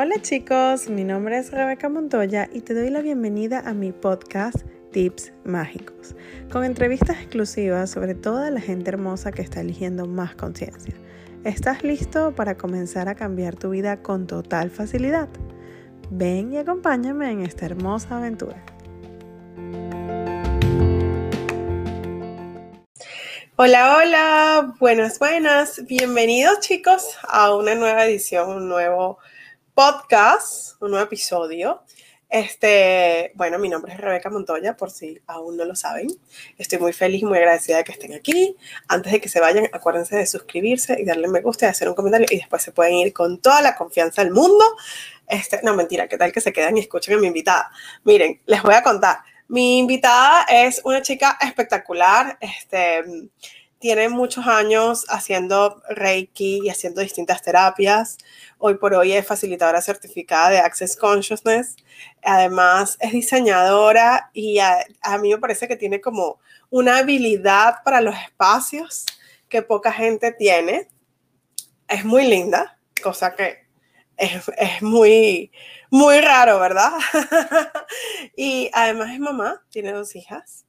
Hola chicos, mi nombre es Rebeca Montoya y te doy la bienvenida a mi podcast Tips Mágicos, con entrevistas exclusivas sobre toda la gente hermosa que está eligiendo más conciencia. ¿Estás listo para comenzar a cambiar tu vida con total facilidad? Ven y acompáñame en esta hermosa aventura. Hola, hola, buenas, buenas. Bienvenidos chicos a una nueva edición, un nuevo podcast, un nuevo episodio. Este, bueno, mi nombre es Rebeca Montoya, por si aún no lo saben. Estoy muy feliz y muy agradecida de que estén aquí. Antes de que se vayan, acuérdense de suscribirse y darle me gusta y hacer un comentario y después se pueden ir con toda la confianza del mundo. Este, no, mentira, ¿qué tal que se quedan y escuchen a mi invitada? Miren, les voy a contar. Mi invitada es una chica espectacular, este, tiene muchos años haciendo Reiki y haciendo distintas terapias. Hoy por hoy es facilitadora certificada de Access Consciousness. Además es diseñadora y a, mí me parece que tiene como una habilidad para los espacios que poca gente tiene. Es muy linda, cosa que es, es muy, muy raro, ¿verdad? y además es mamá, tiene dos hijas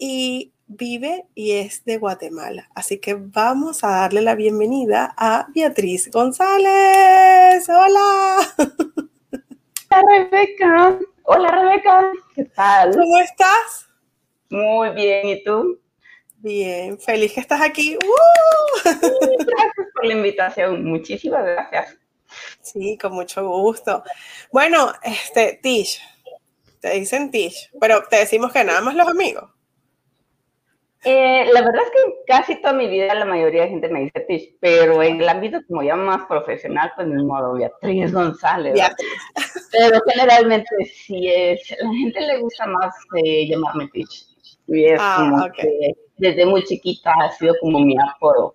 y vive y es de Guatemala. Así que vamos a darle la bienvenida a Beatriz González. Hola. Hola Rebeca. Hola Rebeca. ¿Qué tal? ¿Cómo estás? Muy bien. ¿Y tú? Bien. Feliz que estás aquí. ¡Uh! Gracias por la invitación. Muchísimas gracias. Sí, con mucho gusto. Bueno, este, Tish, te dicen Tish, pero te decimos que nada más los amigos. Eh, la verdad es que casi toda mi vida la mayoría de gente me dice Tish, pero en el ámbito como ya más profesional, pues mi modo Beatriz González. Pero generalmente sí es, la gente le gusta más eh, llamarme Tish. Y es ah, como que desde muy chiquita ha sido como mi apodo.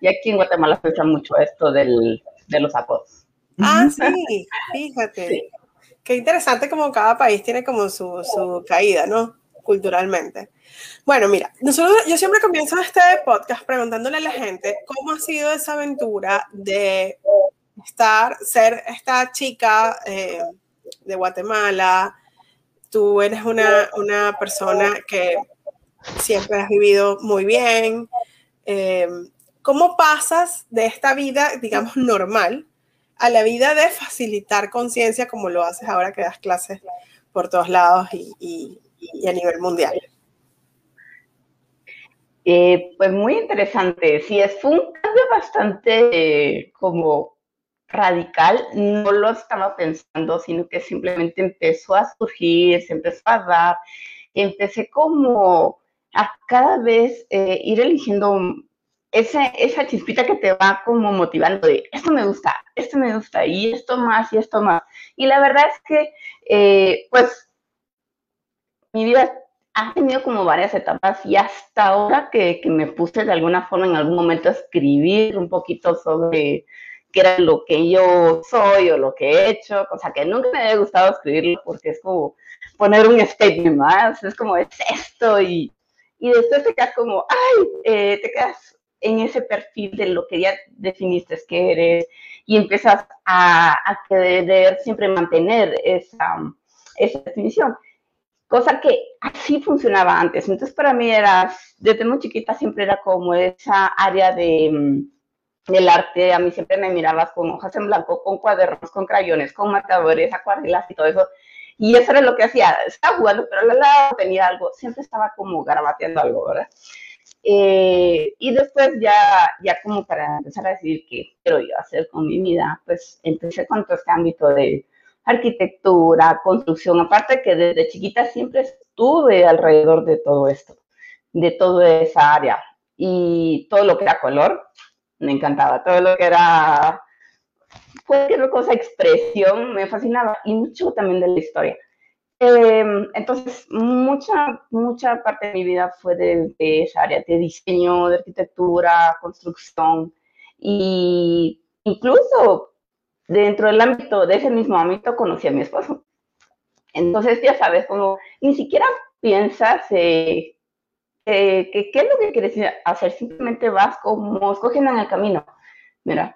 Y aquí en Guatemala se usa mucho esto del, de los apodos. Ah, sí, fíjate. Qué interesante como cada país tiene como su, su caída, ¿no? Culturalmente. Bueno, mira, nosotros, yo siempre comienzo este podcast preguntándole a la gente cómo ha sido esa aventura de estar, ser esta chica eh, de Guatemala. Tú eres una, una, persona que siempre has vivido muy bien. Eh, ¿Cómo pasas de esta vida, digamos, normal a la vida de facilitar conciencia como lo haces ahora que das clases por todos lados y, a nivel mundial? Eh, pues muy interesante. Sí, es un cambio bastante como radical. No lo estaba pensando, sino que simplemente empezó a surgir, se empezó a dar. Empecé como a cada vez eh, ir eligiendo esa chispita que te va como motivando de esto me gusta, esto me gusta, y esto más, y esto más. Y la verdad es que, eh, pues, mi vida ha tenido como varias etapas y hasta ahora que, me puse de alguna forma en algún momento a escribir un poquito sobre qué era lo que yo soy o lo que he hecho, cosa que nunca me había gustado escribirlo porque es como poner un statement más, es como es esto y, y después te quedas como, ay, eh, te quedas en ese perfil de lo que ya definiste que eres y empiezas a, a querer siempre mantener esa, esa definición. Cosa que así funcionaba antes. Entonces para mí era, desde muy chiquita siempre era como esa área de, mm, del arte. A mí siempre me mirabas con hojas en blanco, con cuadernos, con crayones, con marcadores, acuarelas y todo eso. Y eso era lo que hacía. Estaba jugando, pero al lado tenía algo. Siempre estaba como garabateando algo, ¿verdad? Eh, y después ya, ya como para empezar a decir qué quiero yo hacer con mi vida, pues empecé con todo este ámbito de arquitectura, construcción, aparte que desde chiquita siempre estuve alrededor de todo esto, de toda esa área. Y todo lo que era color, me encantaba, todo lo que era cualquier cosa, expresión, me fascinaba y mucho también de la historia. Em, entonces, mucha, mucha parte de mi vida fue de, esa área de diseño, de arquitectura, construcción y incluso dentro del ámbito, de ese mismo ámbito, conocí a mi esposo. Entonces, ya sabes, como ni siquiera piensas eh, eh, qué es lo que quieres hacer, simplemente vas como escogiendo en el camino. Mira,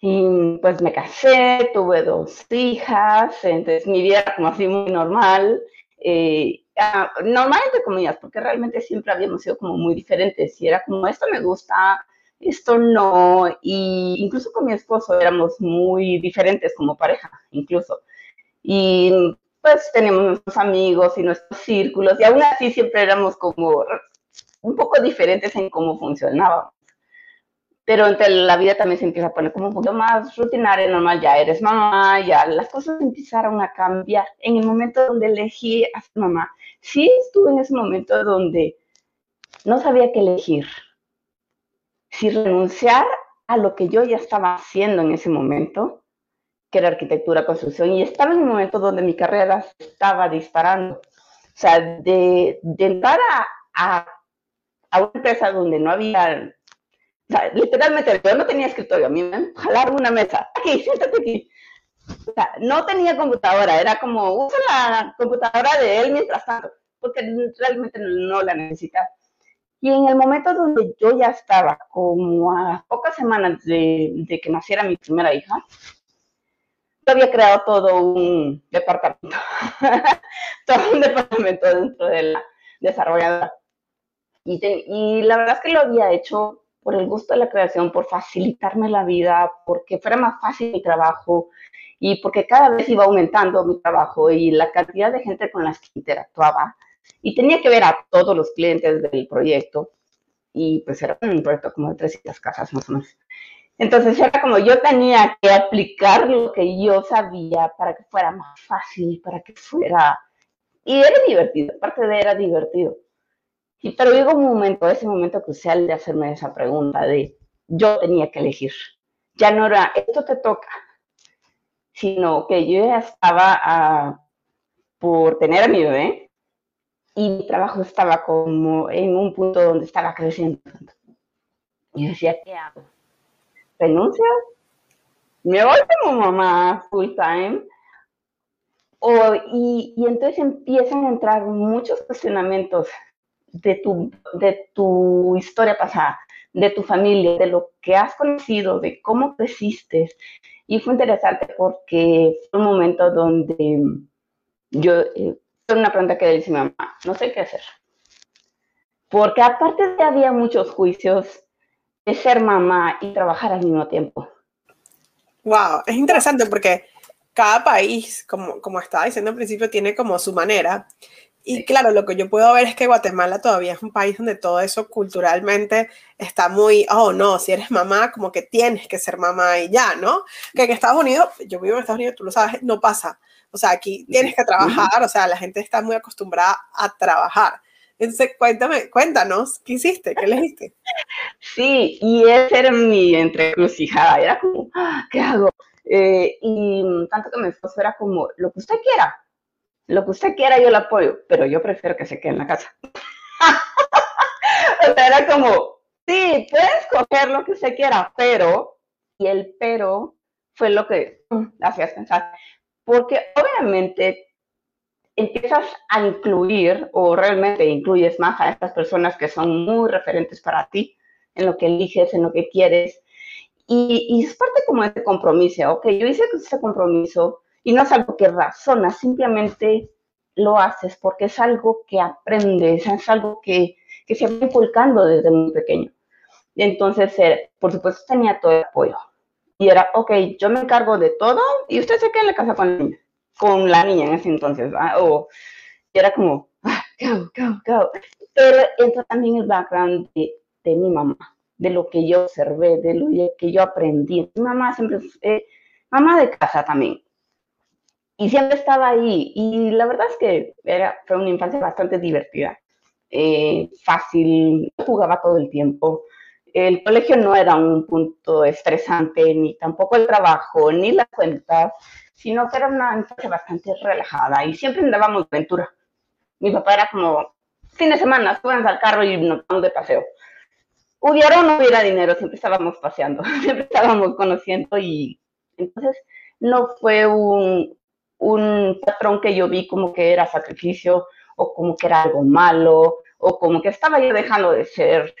Y pues me casé, tuve dos hijas, entonces mi vida era como así muy normal. Eh, ah, normal entre comillas, porque realmente siempre habíamos sido como muy diferentes y era como esto me gusta, esto no, y incluso con mi esposo éramos muy diferentes como pareja, incluso. Y pues tenemos nuestros amigos y nuestros círculos, y aún así siempre éramos como un poco diferentes en cómo funcionábamos. Pero entre la vida también se empieza a poner como un poco más rutinaria, normal, ya eres mamá, ya las cosas empezaron a cambiar. En el momento donde elegí a ser mamá, sí estuve en ese momento donde no sabía qué elegir. Si renunciar a lo que yo ya estaba haciendo en ese momento, que era arquitectura, construcción, y estaba en un momento donde mi carrera estaba disparando. O sea, de, de entrar a, a, una empresa donde no había, o sea, literalmente yo no tenía escritorio, a mí me jalaron una mesa, aquí, siéntate aquí. O sea, no tenía computadora, era como, usa la computadora de él mientras tanto, porque realmente no la necesitaba. Y en el momento donde yo ya estaba, como a pocas semanas de, de que naciera mi primera hija, había creado todo un departamento, todo un departamento dentro de la desarrolladora. Y, y la verdad es que lo había hecho por el gusto de la creación, por facilitarme la vida, porque fuera más fácil mi trabajo y porque cada vez iba aumentando mi trabajo y la cantidad de gente con las que interactuaba. Y tenía que ver a todos los clientes del proyecto. Y pues era un proyecto como de 300 casas más o menos. Entonces era como yo tenía que aplicar lo que yo sabía para que fuera más fácil, para que fuera... Y era divertido, aparte de era divertido. Y, pero llegó un momento, ese momento crucial de hacerme esa pregunta de yo tenía que elegir. Ya no era, esto te toca, sino que yo ya estaba ah, por tener a mi bebé y mi trabajo estaba como en un punto donde estaba creciendo. Y decía, ¿qué hago? renuncio, me voy como mamá full time. O, y, y, entonces empiezan a entrar muchos cuestionamientos de tu, de tu historia pasada, de tu familia, de lo que has conocido, de cómo creciste. Y fue interesante porque fue un momento donde yo, eh, fue una pregunta que le hice a mi mamá, no sé qué hacer. Porque aparte de había muchos juicios, ser mamá y trabajar al mismo tiempo. Wow, es interesante porque cada país, como, como estaba diciendo al principio, tiene como su manera. Y claro, lo que yo puedo ver es que Guatemala todavía es un país donde todo eso culturalmente está muy, oh no, si eres mamá, como que tienes que ser mamá y ya, ¿no? Que en Estados Unidos, yo vivo en Estados Unidos, tú lo sabes, no pasa. O sea, aquí tienes que trabajar, o sea, la gente está muy acostumbrada a trabajar. Entonces, cuéntame, cuéntanos, ¿qué hiciste? ¿Qué elegiste? Sí, y esa era mi entrecrucijada, era como, ah, ¿qué hago? Eh, y tanto que mi esposo era como, lo que usted quiera, lo que usted quiera yo lo apoyo, pero yo prefiero que se quede en la casa. o sea, era como, sí, puedes coger lo que usted quiera, pero, y el pero fue lo que mm, hacías pensar, porque obviamente empiezas a incluir o realmente incluyes más a estas personas que son muy referentes para ti en lo que eliges, en lo que quieres. Y, es parte como de este compromiso, ok, yo hice ese compromiso y no es algo que razonas, simplemente lo haces porque es algo que aprendes, es algo que, que se va inculcando desde muy pequeño. Entonces, eh, por supuesto, tenía todo el apoyo. Y era, ok, yo me encargo de todo y usted se queda en la casa con el niño con la niña en ese entonces, O era como, ah, ¿qué hago, qué hago, qué hago? Pero entra también el background de, de, mi mamá, de lo que yo observé, de lo que yo aprendí. Mi mamá siempre fue mamá de casa también. Y siempre estaba ahí. Y la verdad es que era, fue una infancia bastante divertida. Eh, fácil, jugaba todo el tiempo. El colegio no era un punto estresante, ni tampoco el trabajo, ni las cuentas sino que era una infancia bastante relajada y siempre andábamos de aventura. Mi papá era como, fin de semana, suban al carro y nos vamos de paseo. Hubiera o no hubiera dinero, siempre estábamos paseando, siempre estábamos conociendo y entonces no fue un, patrón que yo vi como que era sacrificio o como que era algo malo o como que estaba yo dejando de ser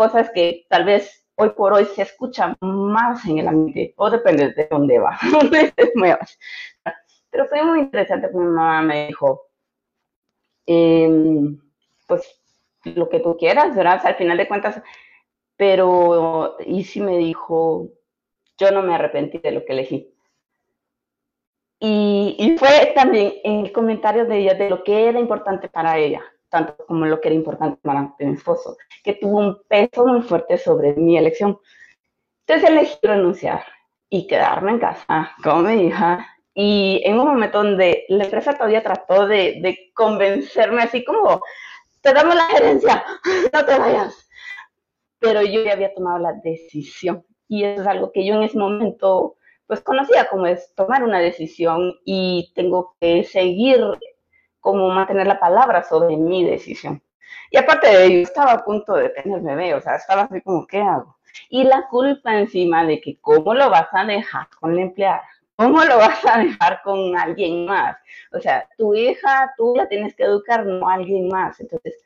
cosas que tal vez hoy por hoy se escucha más en el ambiente, o depende de dónde va, Pero fue muy interesante mi mamá me dijo, em, pues lo que tú quieras, ¿verdad? al final de cuentas, pero y si me dijo, yo no me arrepentí de lo que elegí. Y, y, fue también en el comentario de ella de lo que era importante para ella, tanto como lo que era importante para mi esposo, que tuvo un peso muy fuerte sobre mi elección. Entonces elegí renunciar y quedarme en casa con mi hija. Y en un momento donde la empresa todavía trató de, de convencerme así como, te damos la gerencia, no te vayas. Pero yo ya había tomado la decisión y eso es algo que yo en ese momento pues conocía como es tomar una decisión y tengo que seguir como mantener la palabra sobre mi decisión. Y aparte de ello, estaba a punto de tener bebé, o sea, estaba así como, ¿qué hago? Y la culpa encima de que cómo lo vas a dejar con la empleada, cómo lo vas a dejar con alguien más. O sea, tu hija, tú la tienes que educar, no alguien más. Entonces,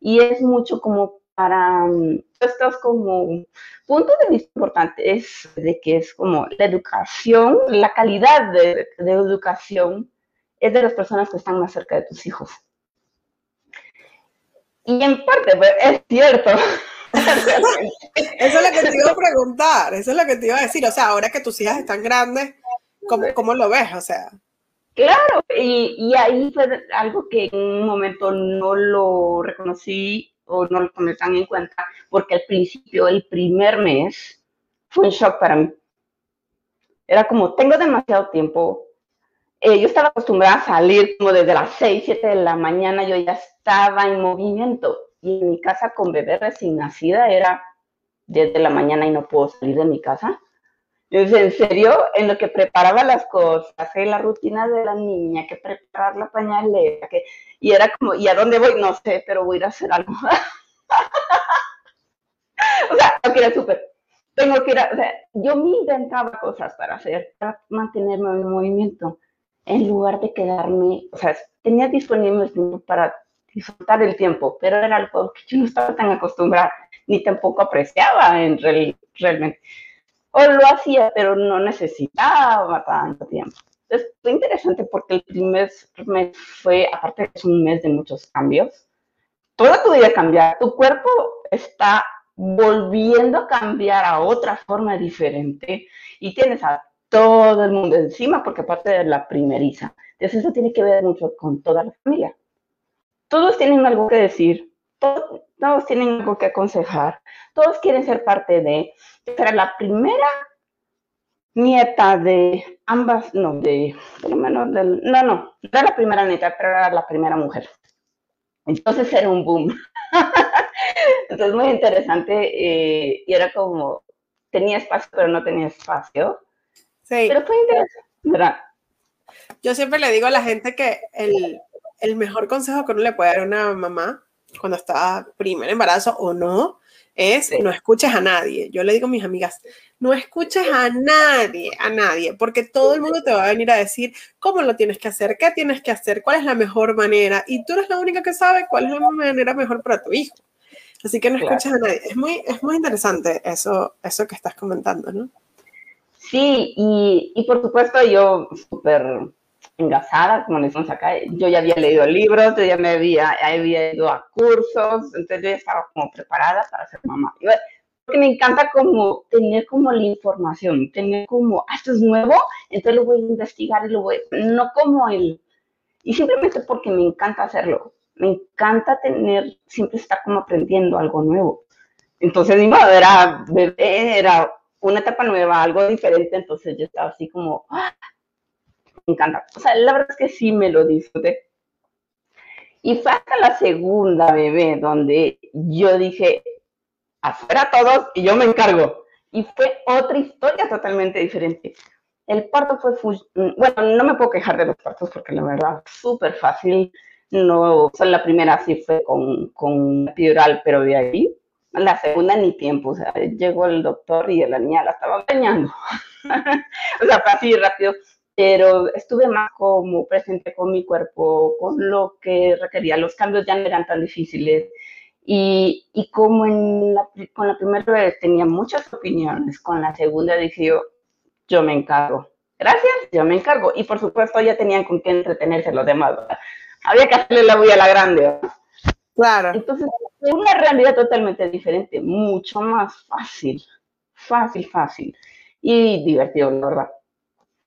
y es mucho como para mm, estos como puntos de vista importantes de que es como la educación, la calidad de, de educación es de las personas que están más cerca de tus hijos. Y en parte, pues, es cierto. eso es lo que te iba a preguntar, eso es lo que te iba a decir. O sea, ahora que tus hijas están grandes, ¿cómo, cómo lo ves? O sea. Claro, y, y, ahí fue algo que en un momento no lo reconocí o no lo tomé tan en cuenta, porque al principio, el primer mes, fue un shock para mí. Era como, tengo demasiado tiempo. Eh, yo estaba acostumbrada a salir como desde las 6, 7 de la mañana, yo ya estaba en movimiento. Y en mi casa con bebé recién nacida era desde la mañana y no puedo salir de mi casa. Entonces, en serio, en lo que preparaba las cosas, hacer la rutina de la niña, que preparar la pañalera, que, y era como, ¿y a dónde voy? No sé, pero voy a ir a hacer algo. o sea, tengo que ir súper. Tengo que ir a, o sea, yo me inventaba cosas para hacer, para mantenerme en movimiento, en lugar de quedarme, o sea, tenía disponible tiempo para disfrutar el tiempo, pero era algo que yo no estaba tan acostumbrada, ni tampoco apreciaba en realmente. O lo hacía, pero no necesitaba tanto tiempo. Entonces fue interesante porque el primer mes fue, aparte es un mes de muchos cambios, toda tu vida cambia, tu cuerpo está volviendo a cambiar a otra forma diferente y tienes a todo el mundo encima porque aparte de la primeriza. Entonces eso tiene que ver mucho con toda la familia. Todos tienen algo que decir, todos, tienen algo que aconsejar, todos quieren ser parte de, era la primera nieta de ambas, no, de, lo menos, del, no, no, no era la primera nieta, pero era la primera mujer. Entonces era un boom. Entonces muy interesante eh, y era como, tenía espacio, pero no tenía espacio. Sí. Pero fue interesante, ¿verdad? Yo siempre le digo a la gente que el, el mejor consejo que uno le puede dar a una mamá cuando está primer embarazo o no, es no escuches a nadie. Yo le digo a mis amigas, no escuches a nadie, a nadie, porque todo el mundo te va a venir a decir cómo lo tienes que hacer, qué tienes que hacer, cuál es la mejor manera, y tú eres la única que sabe cuál es la manera mejor para tu hijo. Así que no escuches a nadie. Es muy, es muy interesante eso, eso que estás comentando, ¿no? Sí, y, y por supuesto yo súper engasada, como decimos acá. Yo ya había leído libros, yo ya me había, había ido a cursos, entonces yo ya estaba como preparada para ser mamá. Porque me encanta como tener como la información, tener como, ah, esto es nuevo, entonces lo voy a investigar y lo voy, no como el, y simplemente porque me encanta hacerlo. Me encanta tener, siempre estar como aprendiendo algo nuevo. Entonces, mi madre era bebé, era una etapa nueva, algo diferente, entonces yo estaba así como, ¡ah! encanta. O sea, la verdad es que sí me lo disfruté. Y fue hasta la segunda bebé donde yo dije, afuera todos y yo me encargo. Y fue otra historia totalmente diferente. El parto fue, bueno, no me puedo quejar de los partos porque la verdad, súper fácil. No, o la primera sí fue con, con epidural, pero de ahí, la segunda ni tiempo. O sea, llegó el doctor y la niña la estaba bañando. o sea, fue así rápido pero estuve más como presente con mi cuerpo, con lo que requería. Los cambios ya no eran tan difíciles. Y, y como en con la primera vez tenía muchas opiniones, con la segunda dije yo, me encargo. Gracias, yo me encargo. Y por supuesto ya tenían con qué entretenerse los demás. Había que hacerle la bulla a la grande. Claro. Entonces, una realidad totalmente diferente, mucho más fácil, fácil, fácil y divertido, la verdad.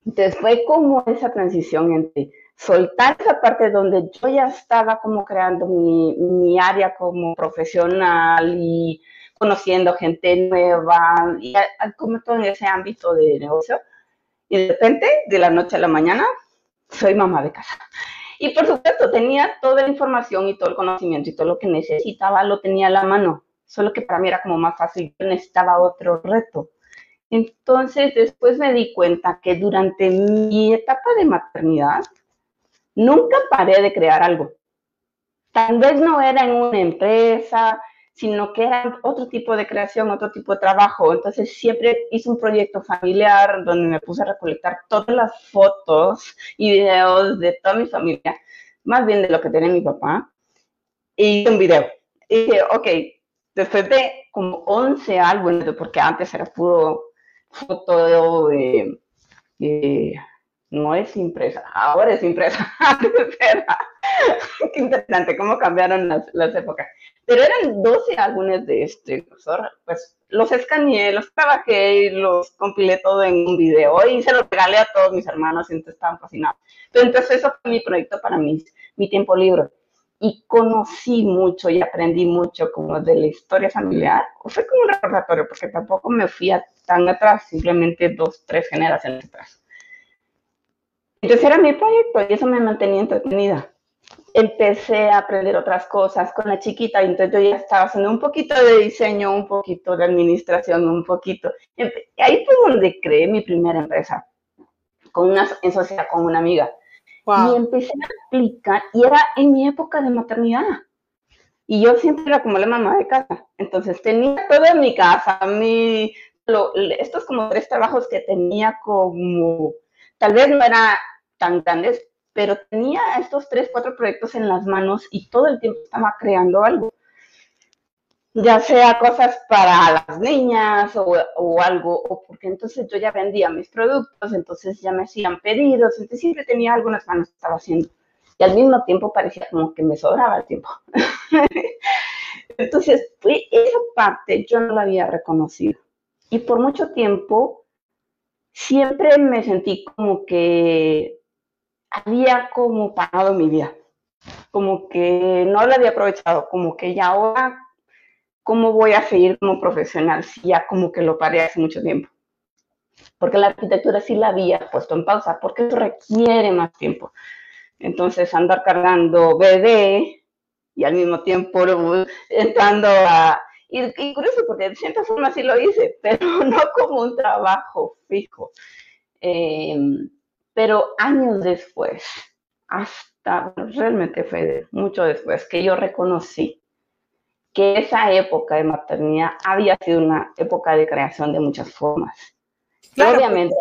Entonces fue como esa transición entre soltar esa parte donde yo ya estaba como creando mi, mi área como profesional y conociendo gente nueva y como todo en ese ámbito de negocio. Y de repente, de la noche a la mañana, soy mamá de casa. Y por supuesto, tenía toda la información y todo el conocimiento y todo lo que necesitaba lo tenía a la mano. Solo que para mí era como más fácil, yo necesitaba otro reto. Entonces, después me di cuenta que durante mi etapa de maternidad, nunca paré de crear algo. Tal vez no era en una empresa, sino que era otro tipo de creación, otro tipo de trabajo. Entonces siempre hice un proyecto familiar donde me puse a recolectar todas las fotos y videos de toda mi familia, más bien de lo que tenía mi papá, y hice un video. Y dije, ok, después de como 11 álbumes, porque antes era puro foto de, no es impresa, ahora es impresa. Qué interesante cómo cambiaron las, las, épocas. Pero eran 12 álbumes de este, pues los escaneé, los trabajé y los compilé todo en un video y se los regalé a todos mis hermanos y entonces estaban fascinados. Entonces eso fue mi proyecto para mi, mi tiempo libre y conocí mucho y aprendí mucho como de la historia familiar. Fue como un recordatorio, porque tampoco me fui tan atrás, simplemente dos, tres generaciones atrás. Entonces era mi proyecto y eso me mantenía entretenida. Empecé a aprender otras cosas con la chiquita, entonces yo ya estaba haciendo un poquito de diseño, un poquito de administración, un poquito. Y ahí fue donde creé mi primera empresa, con una, en sociedad con una amiga. Y empecé a aplicar, y era en mi época de maternidad. Y yo siempre era como la mamá de casa. Entonces tenía todo en mi casa, mi, estos como tres trabajos que tenía como, tal vez no eran tan grandes, pero tenía estos tres, cuatro proyectos en las manos y todo el tiempo estaba creando algo ya sea cosas para las niñas o, algo, o porque entonces yo ya vendía mis productos, entonces ya me hacían pedidos, entonces siempre tenía algunas manos que estaba haciendo. Y al mismo tiempo parecía como que me sobraba el tiempo. entonces, esa parte yo no la había reconocido. Y por mucho tiempo siempre me sentí como que había como parado mi vida, como que no la había aprovechado, como que ya ahora ¿cómo voy a seguir como profesional si ya como que lo paré hace mucho tiempo? Porque la arquitectura sí la había puesto en pausa, porque eso requiere más tiempo. Entonces, andar cargando bebé y al mismo tiempo entrando a... Y, curioso, porque de cierta forma sí lo hice, pero no como un trabajo fijo. Em, pero años después, hasta realmente fue mucho después, que yo reconocí que esa época de maternidad había sido una época de creación de muchas formas. Obviamente,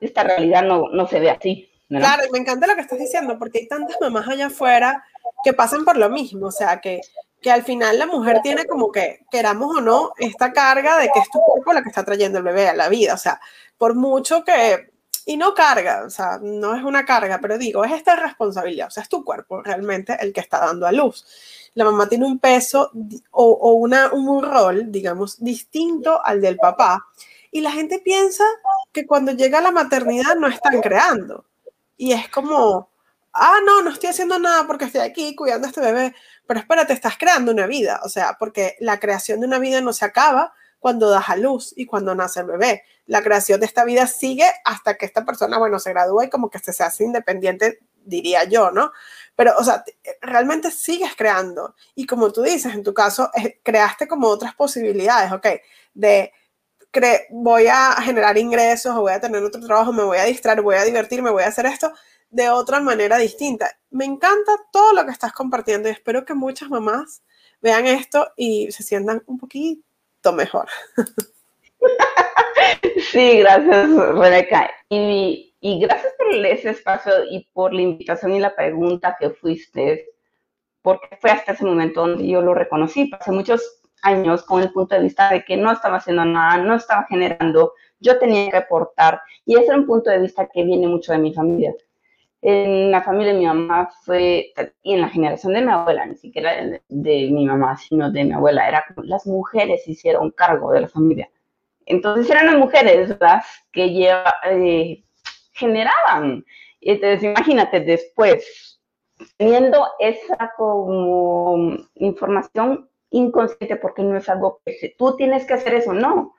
esta realidad no, no, se ve así. Claro, y me encanta lo que estás diciendo, porque hay tantas mamás allá afuera que pasan por lo mismo, o sea, que, que al final la mujer tiene como que, queramos o no, esta carga de que es tu cuerpo la que está trayendo el bebé a la vida, o sea, por mucho que, y no carga, o sea, no es una carga, pero digo, es esta responsabilidad, o sea, es tu cuerpo realmente el que está dando a luz la mamá tiene un peso o, una, un rol, digamos, distinto al del papá. Y la gente piensa que cuando llega la maternidad no están creando. Y es como, ah, no, no estoy haciendo nada porque estoy aquí cuidando a este bebé. Pero espérate, estás creando una vida. O sea, porque la creación de una vida no se acaba cuando das a luz y cuando nace el bebé. La creación de esta vida sigue hasta que esta persona, bueno, se gradúa y como que se hace independiente, diría yo, ¿no? Pero, o sea, realmente sigues creando. Y como tú dices, en tu caso, eh, creaste como otras posibilidades, ¿ok? De, voy a generar ingresos voy a tener otro trabajo, me voy a distraer, voy a divertirme, voy a hacer esto de otra manera distinta. Me encanta todo lo que estás compartiendo y espero que muchas mamás vean esto y se sientan un poquito mejor. Sí, gracias, Rebeca. Y y gracias por ese espacio y por la invitación y la pregunta que fuiste. porque fue hasta ese momento donde yo lo reconocí. Pasé muchos años con el punto de vista de que no estaba haciendo nada, no estaba generando, yo tenía que aportar, y ese es un punto de vista que viene mucho de mi familia. En la familia de mi mamá fue, y en la generación de mi abuela, ni siquiera de, mi mamá, sino de mi abuela, era las mujeres hicieron cargo de la familia. Entonces eran las mujeres las que lleva, eh, generaban. Entonces imagínate después, teniendo esa como información inconsciente, porque no es algo que tú tienes que hacer eso, no.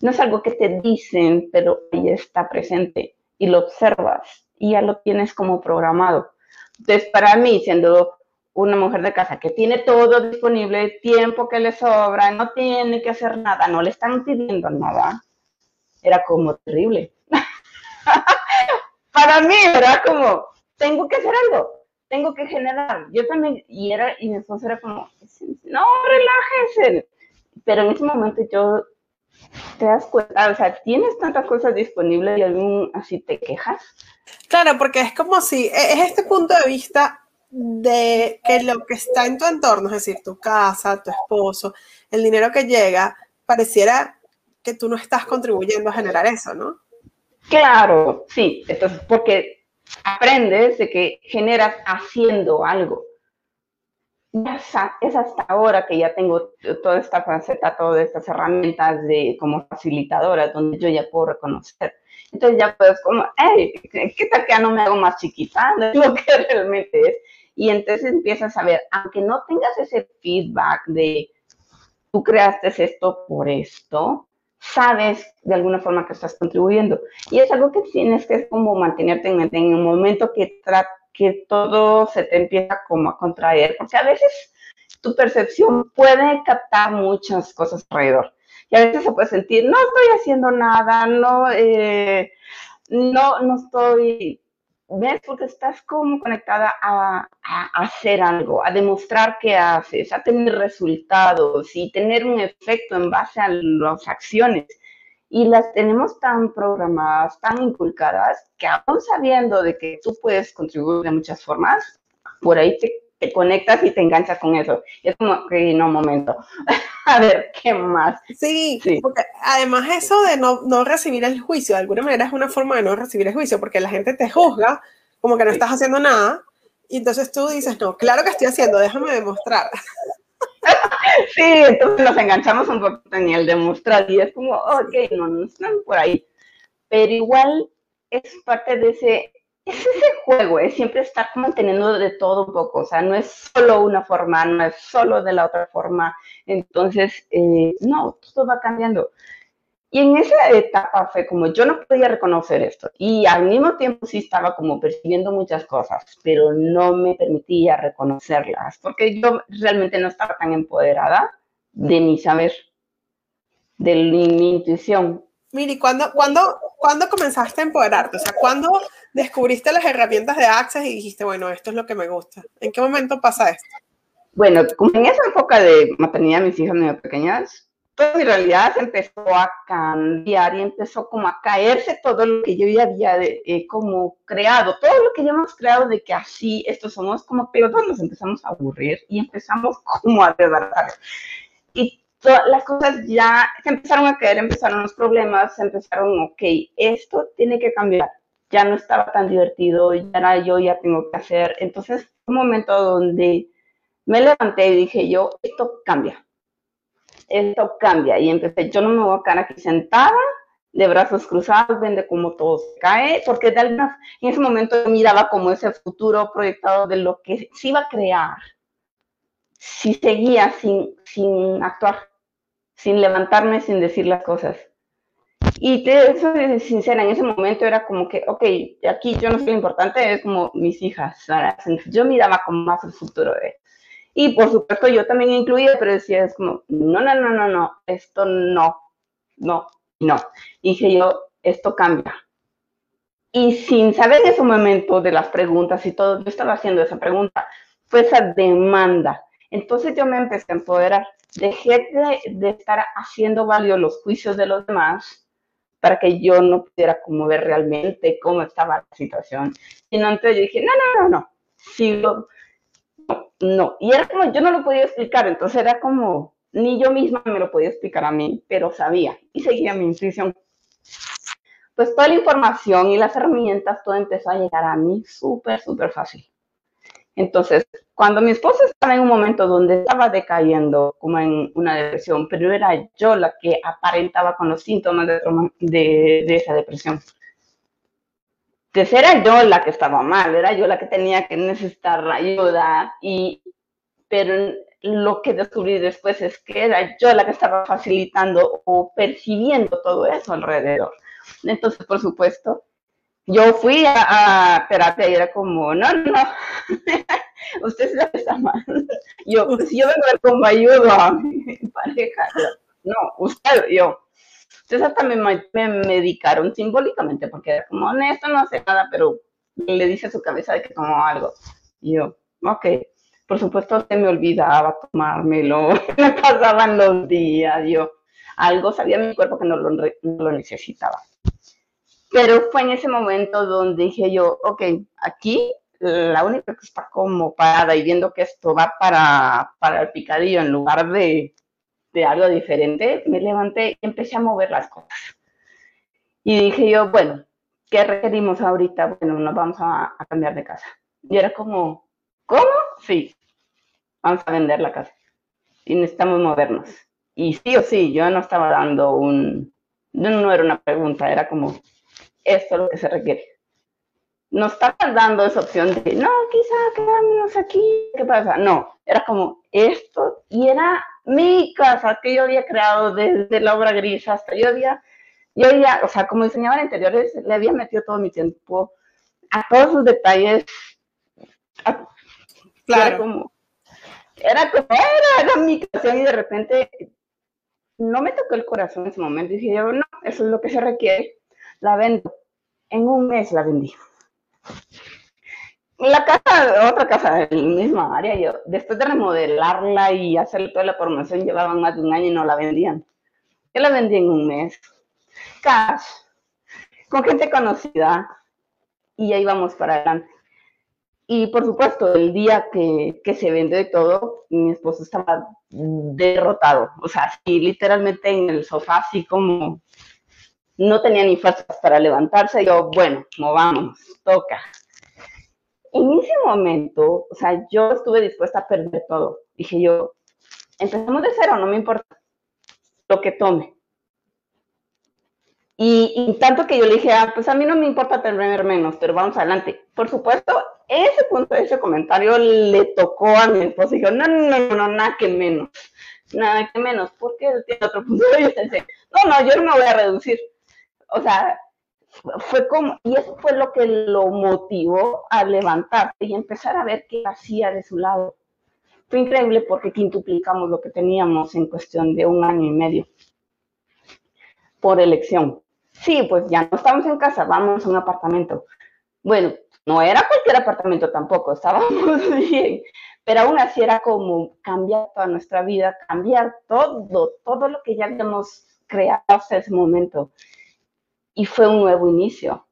No es algo que te dicen, pero ahí está presente y lo observas y ya lo tienes como programado. Entonces, para mí, siendo una mujer de casa que tiene todo disponible, tiempo que le sobra, no tiene que hacer nada, no le están pidiendo nada, era como terrible. para mí era como, tengo que hacer algo, tengo que generar. Yo también, y, era, y esposo era como, no, relájese. Pero en ese momento yo te das cuenta, o sea, tienes tantas cosas disponibles y algún así te quejas. Claro, porque es como si, e, es este punto de vista de que lo que está en tu entorno, es decir, tu casa, tu esposo, el dinero que llega, pareciera que tú no estás contribuyendo a generar eso, ¿no? Claro, sí, entonces, porque aprendes de que generas haciendo algo es hasta ahora que ya tengo toda esta faceta, todas estas herramientas de como facilitadora, donde yo ya puedo reconocer. Entonces ya puedes como, hey, ¿qué tal que ya no me hago más chiquita? No es lo que realmente es. Y entonces empiezas a ver, aunque no tengas ese feedback de, tú creaste esto por esto, sabes de alguna forma que estás contribuyendo. Y es algo que tienes que como mantenerte en mente en un momento que tratas que todo se te empieza como a contraer, porque a veces tu percepción puede captar muchas cosas alrededor. Y a veces se puede sentir, no estoy haciendo nada, no, eh, no, no estoy, ¿ves? Porque estás como conectada a, a, hacer algo, a demostrar que haces, a tener resultados y tener un efecto en base a las acciones y las tenemos tan programadas, tan inculcadas, que aún sabiendo de que tú puedes contribuir de muchas formas, por ahí te, conectas y te enganchas con eso. Y es como que no, momento. a ver, ¿qué más? Sí, porque además eso de no, no, recibir el juicio, de alguna manera es una forma de no recibir el juicio, porque la gente te juzga como que no estás haciendo nada, y entonces tú dices, no, claro que estoy haciendo, déjame demostrar. sí, entonces nos enganchamos un poco en el demostrar y es como, ok, no, no están por ahí. Pero igual es parte de ese, es ese juego, es siempre estar manteniendo de todo un poco, o sea, no es solo una forma, no es solo de la otra forma, entonces, eh, no, todo va cambiando. Y en esa etapa fue como yo no podía reconocer esto y al mismo tiempo sí estaba como percibiendo muchas cosas, pero no me permitía reconocerlas porque yo realmente no estaba tan empoderada de mi saber, de mi, intuición. Miri, ¿cuándo, cuándo, ¿cuándo comenzaste a empoderarte? O sea, ¿cuándo descubriste las herramientas de Access y dijiste, bueno, esto es lo que me gusta? ¿En qué momento pasa esto? Bueno, como en esa época de maternidad, mis hijas muy pequeñas, mi realidad empezó a cambiar y empezó como a caerse todo lo que yo ya había eh, como creado, todo lo que ya hemos creado de que así estos somos, como todos nos empezamos a aburrir y empezamos como a desbaratar. Y todas las cosas ya se empezaron a caer, empezaron los problemas, empezaron, ok, esto tiene que cambiar. Ya no estaba tan divertido, ya yo, ya tengo que hacer. Entonces, un momento donde me levanté y dije yo, esto cambia esto cambia. Y empecé, yo no me voy a quedar aquí sentada, de brazos cruzados, vende cómo todo se cae, porque de alguna, en ese momento miraba como ese futuro proyectado de lo que se iba a crear si seguía sin, sin actuar, sin levantarme, sin decir las cosas. Y te soy sincera, en ese momento era como que, ok, aquí yo no soy importante, es como mis hijas. Yo miraba como más el futuro de y por supuesto yo también incluía, pero decía, es como, no, no, no, no, no, esto no, no, no. dije yo, esto cambia. Y sin saber en ese momento de las preguntas y todo, yo estaba haciendo esa pregunta, fue esa demanda. Entonces yo me empecé a empoderar. Dejé de, de estar haciendo válidos los juicios de los demás para que yo no pudiera como ver realmente cómo estaba la situación. Sino entonces yo dije, no, no, no, no, sigo no. Y era como, yo no lo podía explicar, entonces era como, ni yo misma me lo podía explicar a mí, pero sabía y seguía mi intuición. Pues toda la información y las herramientas, todo empezó a llegar a mí súper, súper fácil. Entonces, cuando mi esposo estaba en un momento donde estaba decayendo, como en una depresión, pero era yo la que aparentaba con los síntomas de, de, esa depresión. Entonces era yo la que estaba mal, era yo la que tenía que necesitar ayuda, y, pero lo que descubrí después es que era yo la que estaba facilitando o percibiendo todo eso alrededor. Entonces, por supuesto, yo fui a, terapia y era como, no, no, usted es la está mal. Yo, pues yo vengo a ver cómo ayudo a mi pareja. No, usted, yo. Entonces hasta me, me medicaron simbólicamente porque era como, honesto, no hace nada, pero le dice a su cabeza de que tomó algo. Y yo, ok. Por supuesto, se me olvidaba tomármelo, me pasaban los días, yo algo sabía mi cuerpo que no lo, necesitaba. Pero fue en ese momento donde dije yo, ok, aquí la única que está como parada y viendo que esto va para, para el picadillo en lugar de, de algo diferente, me levanté y empecé a mover las cosas. Y dije yo, bueno, ¿qué requerimos ahorita? Bueno, nos vamos a, cambiar de casa. Y era como, ¿cómo? Sí, vamos a vender la casa. Y necesitamos movernos. Y sí o sí, yo no estaba dando un, no era una pregunta, era como, esto es lo que se requiere. No estaba dando esa opción de, no, quizá quedámonos aquí, ¿qué pasa? No, era como esto, y era mi casa que yo había creado desde la obra gris hasta yo había, yo había, o sea, como diseñadora interiores, le había metido todo mi tiempo a todos sus detalles. claro. Era como, era como, era, era mi casa y de repente no me tocó el corazón en ese momento. Dije yo, no, eso es lo que se requiere la vendo. En un mes la vendí. La casa, otra casa en la misma área, yo, después de remodelarla y hacerle toda la promoción, llevaban más de un año y no la vendían. Yo la vendí en un mes. Cash, con gente conocida, y ahí vamos para adelante. Y por supuesto, el día que, que se vende todo, mi esposo estaba derrotado. O sea, sí, literalmente en el sofá, así como no tenía ni fuerzas para levantarse. yo, bueno, movámonos, toca. En ese momento, o sea, yo estuve dispuesta a perder todo. Dije yo, empezamos de cero, no me importa lo que tome. Y, tanto que yo le dije, ah, pues a mí no me importa tener menos, pero vamos adelante. Por supuesto, ese punto, ese comentario le tocó a mi esposo y no, no, no, no, nada que menos, nada que menos, porque él tiene otro punto de vista. No, no, yo no me voy a reducir o sea, fue como, y eso fue lo que lo motivó a levantarse y empezar a ver qué hacía de su lado. Fue increíble porque quintuplicamos lo que teníamos en cuestión de un año y medio por elección. Sí, pues ya no estamos en casa, vamos a un apartamento. Bueno, no era cualquier apartamento tampoco, estábamos bien, pero aún así era como cambiar toda nuestra vida, cambiar todo, todo lo que ya habíamos creado hasta ese momento y fue un nuevo inicio.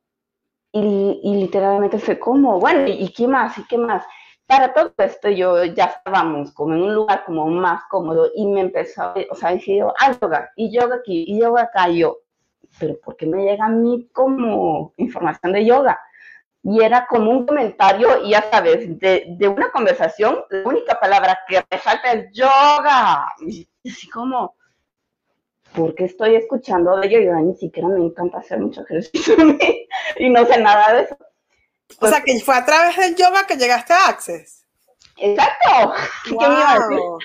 Y, y literalmente fue como, bueno, ¿y qué más? ¿Y qué más? Para todo esto yo ya estábamos como en un lugar como más cómodo y me empezó, o sea, dije yo, ah, yoga, y yoga aquí, y yoga acá, y yo, pero ¿por qué me llega a mí como información de yoga? Y era como un comentario, y ya sabes, de, de una conversación, la única palabra que resalta es yoga. Y así como, porque estoy escuchando de ello? Yo ni siquiera me encanta hacer mucho ejercicio y no sé nada de eso. o sea, que fue a través del yoga que llegaste a Access. Exacto. Wow.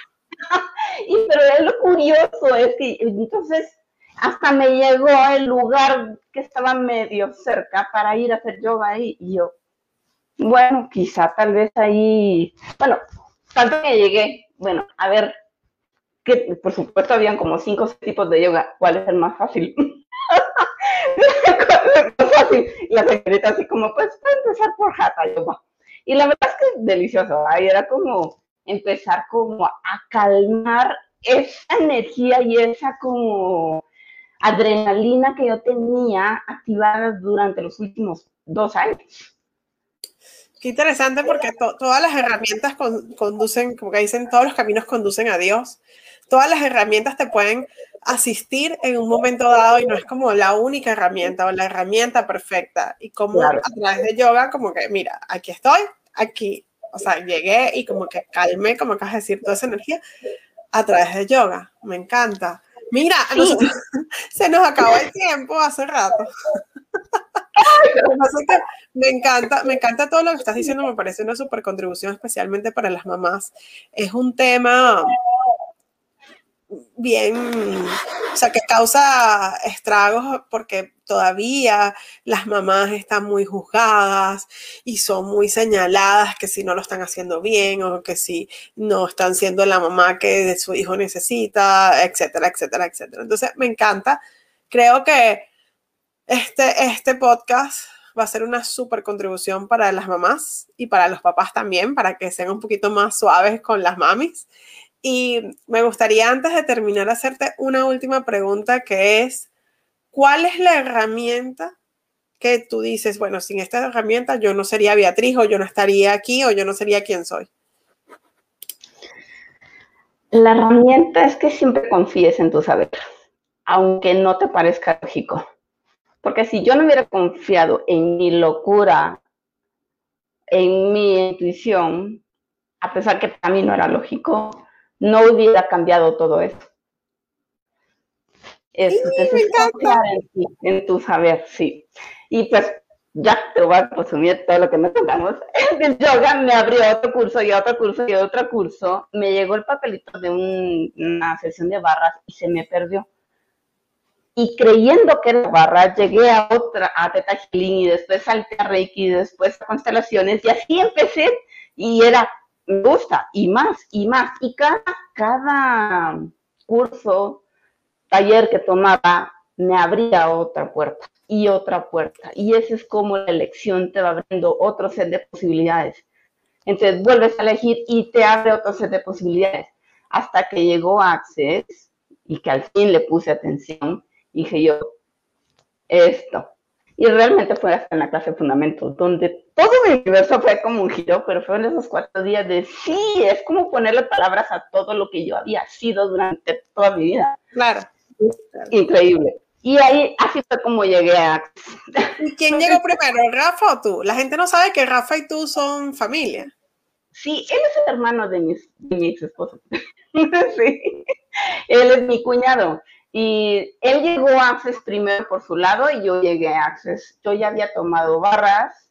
y pero es lo curioso, es que entonces hasta me llegó el lugar que estaba medio cerca para ir a hacer yoga ahí y yo, bueno, quizá tal vez ahí, bueno, tanto que llegué, bueno, a ver, que por supuesto habían como cinco tipos de yoga, ¿cuál es el más fácil? Y la señorita así como, pues empezar por Hatha Yoga. Y la verdad es que es delicioso, ahí era como empezar como a calmar esa energía y esa como adrenalina que yo tenía activada durante los últimos dos años. Qué interesante porque todas las herramientas conducen, como que dicen, todos los caminos conducen a Dios. Todas las herramientas te pueden asistir en un momento dado y no es como la única herramienta o la herramienta perfecta. Y como a través de yoga, como que, mira, aquí estoy, aquí, o sea, llegué y como que calmé, como acabas de decir, toda esa energía a través de yoga. Me encanta. Mira, se nos acabó el tiempo hace rato. me encanta, me encanta todo lo que estás diciendo, me parece una super contribución, especialmente para las mamás. Es un tema bien, o sea, que causa estragos porque todavía las mamás están muy juzgadas y son muy señaladas que si no lo están haciendo bien o que si no están siendo la mamá que su hijo necesita, etcétera, etcétera, etcétera. Entonces, me encanta. Creo que este, este podcast va a ser una súper contribución para las mamás y para los papás también, para que sean un poquito más suaves con las mamis y me gustaría antes de terminar hacerte una última pregunta que es, ¿cuál es la herramienta que tú dices, bueno, sin esta herramienta yo no sería Beatriz o yo no estaría aquí o yo no sería quien soy? La herramienta es que siempre confíes en tu saber, aunque no te parezca lógico. Porque si yo no hubiera confiado en mi locura, en mi intuición, a pesar que para mí no era lógico, no hubiera cambiado todo esto. Es, confiar en, en tu saber, sí. Y pues ya te voy a resumir todo lo que nos tocamos. El yoga me abrió otro curso y otro curso y otro curso. Me llegó el papelito de una sesión de barras y se me perdió. Y creyendo que era barra, llegué a otra, a Teta Healing y después salté a Reiki y después a constelaciones y así empecé y era me gusta, y más, y más. Y cada, cada curso, taller que tomaba, me abría otra puerta y otra puerta. Y ese es como la elección te va abriendo otro set de posibilidades. Entonces vuelves a elegir y te abre otro set de posibilidades. Hasta que llegó Access y que al fin le puse atención, dije yo, esto, y realmente fue hasta en la clase de fundamentos, donde todo mi universo fue como un giro, pero fueron esos cuatro días de sí, es como ponerle palabras a todo lo que yo había sido durante toda mi vida. Claro. Increíble. Y ahí, así fue como llegué a... ¿Y quién llegó primero, Rafa o tú? La gente no sabe que Rafa y tú son familia. Sí, él es el hermano de, mis, de mi ex esposo. sí, él es mi cuñado. Y él llegó a Access primero por su lado y yo llegué a Access. Yo ya había tomado barras,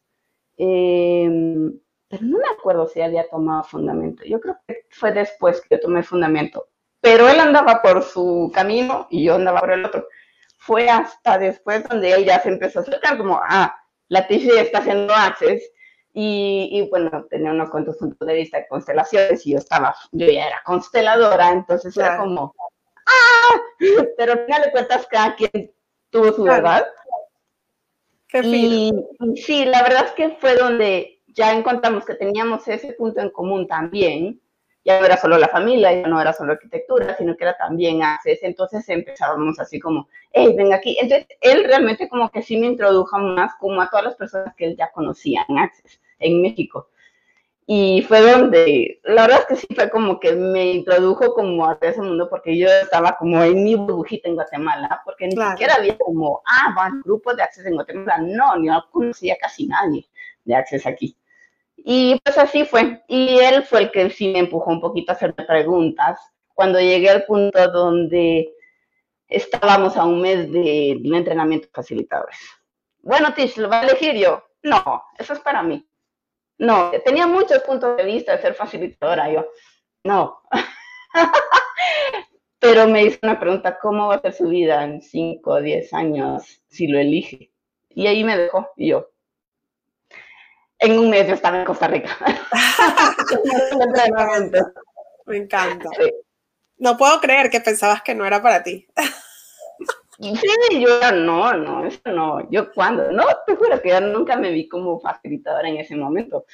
em, pero no me acuerdo si había tomado fundamento. Yo creo que fue después que yo tomé fundamento. Pero él andaba por su camino y yo andaba por el otro. Fue hasta después donde él ya se empezó a acercar, como, ah, la TC está haciendo Access. Y, y, bueno, tenía unos cuantos puntos de vista de constelaciones y yo estaba, yo ya era consteladora, entonces era como, ¡ah! Pero al final de cuentas, cada quien tuvo su verdad. y, sí, la verdad es que fue donde ya encontramos que teníamos ese punto en común también. Ya no era solo la familia, ya no era solo arquitectura, sino que era también Access. Entonces empezábamos así como, hey, ven aquí. Entonces él realmente como que sí me introdujo más como a todas las personas que él ya conocía en Access, en México. Y fue donde, la verdad es que sí fue como que me introdujo como a ese mundo porque yo estaba como en mi burbujita en Guatemala, porque ni siquiera había como, ah, van grupos de acceso en Guatemala. No, ni no conocía casi nadie de acceso aquí. Y pues así fue. Y él fue el que sí me empujó un poquito a hacerme preguntas. Cuando llegué al punto donde estábamos a un mes de, de entrenamiento facilitadores. Bueno, Tish, ¿lo va a elegir yo? No, eso es para mí. No, tenía muchos puntos de vista de ser facilitadora, yo, no. Pero me hizo una pregunta, ¿cómo va a ser su vida en 5 o 10 años si lo elige? Y ahí me dejó, y yo. En un mes yo estaba en Costa Rica. me encanta. No puedo creer que pensabas que no era para ti. Sí, yo no, no, eso no. Yo cuando, no, te juro que yo nunca me vi como facilitadora en ese momento.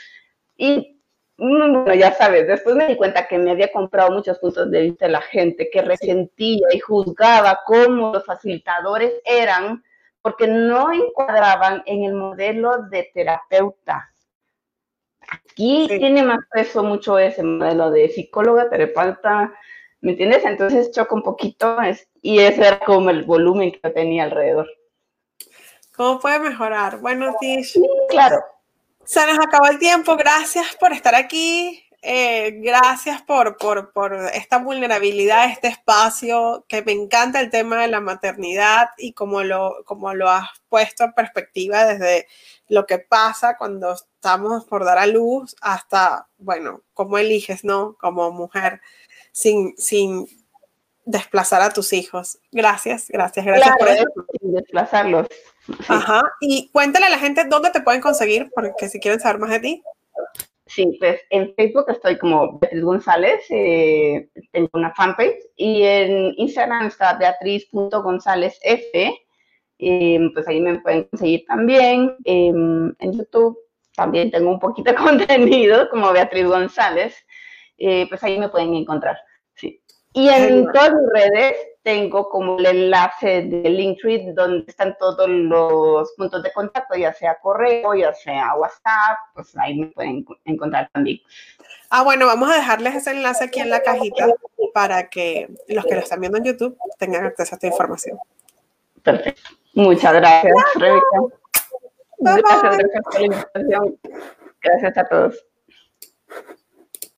Y mm, bueno, ya sabes, después me di cuenta que me había comprado muchos puntos de vista de la gente, que resentía y juzgaba cómo los facilitadores eran, porque no encuadraban en el modelo de terapeuta. Aquí tiene más peso mucho ese modelo de psicóloga, terapeuta, ¿me entiendes? Entonces choca un poquito es, y ese era como el volumen que yo tenía alrededor. ¿Cómo puede mejorar? Bueno, Tish. Sí, claro. Se nos acabó el tiempo. Gracias por estar aquí. Eh, gracias por, por, por, esta vulnerabilidad, este espacio, que me encanta el tema de la maternidad y como lo, como lo has puesto en perspectiva desde lo que pasa cuando estamos por dar a luz hasta, bueno, cómo eliges, ¿no? Como mujer, sin, sin desplazar a tus hijos. Gracias, gracias, gracias por eso. Desplazarlos. Ajá. Y cuéntale a la gente dónde te pueden conseguir, porque si quieren saber más de ti. Sí, pues en Facebook estoy como Beatriz González, eh, tengo una fanpage, y en Instagram está beatriz.gonzález F, em, pues ahí me pueden conseguir también. Em, en YouTube también tengo un poquito de contenido como Beatriz González, eh, pues ahí me pueden encontrar. Y en todas mis redes tengo como el enlace de Linktree donde están todos los puntos de contacto, ya sea correo, ya sea WhatsApp, pues ahí me pueden encontrar también. Ah, bueno, vamos a dejarles ese enlace aquí en la cajita para que los que lo están viendo en YouTube tengan acceso a esta información. Perfecto. Muchas gracias, Rebeca. Gracias, gracias por la invitación. Gracias a todos.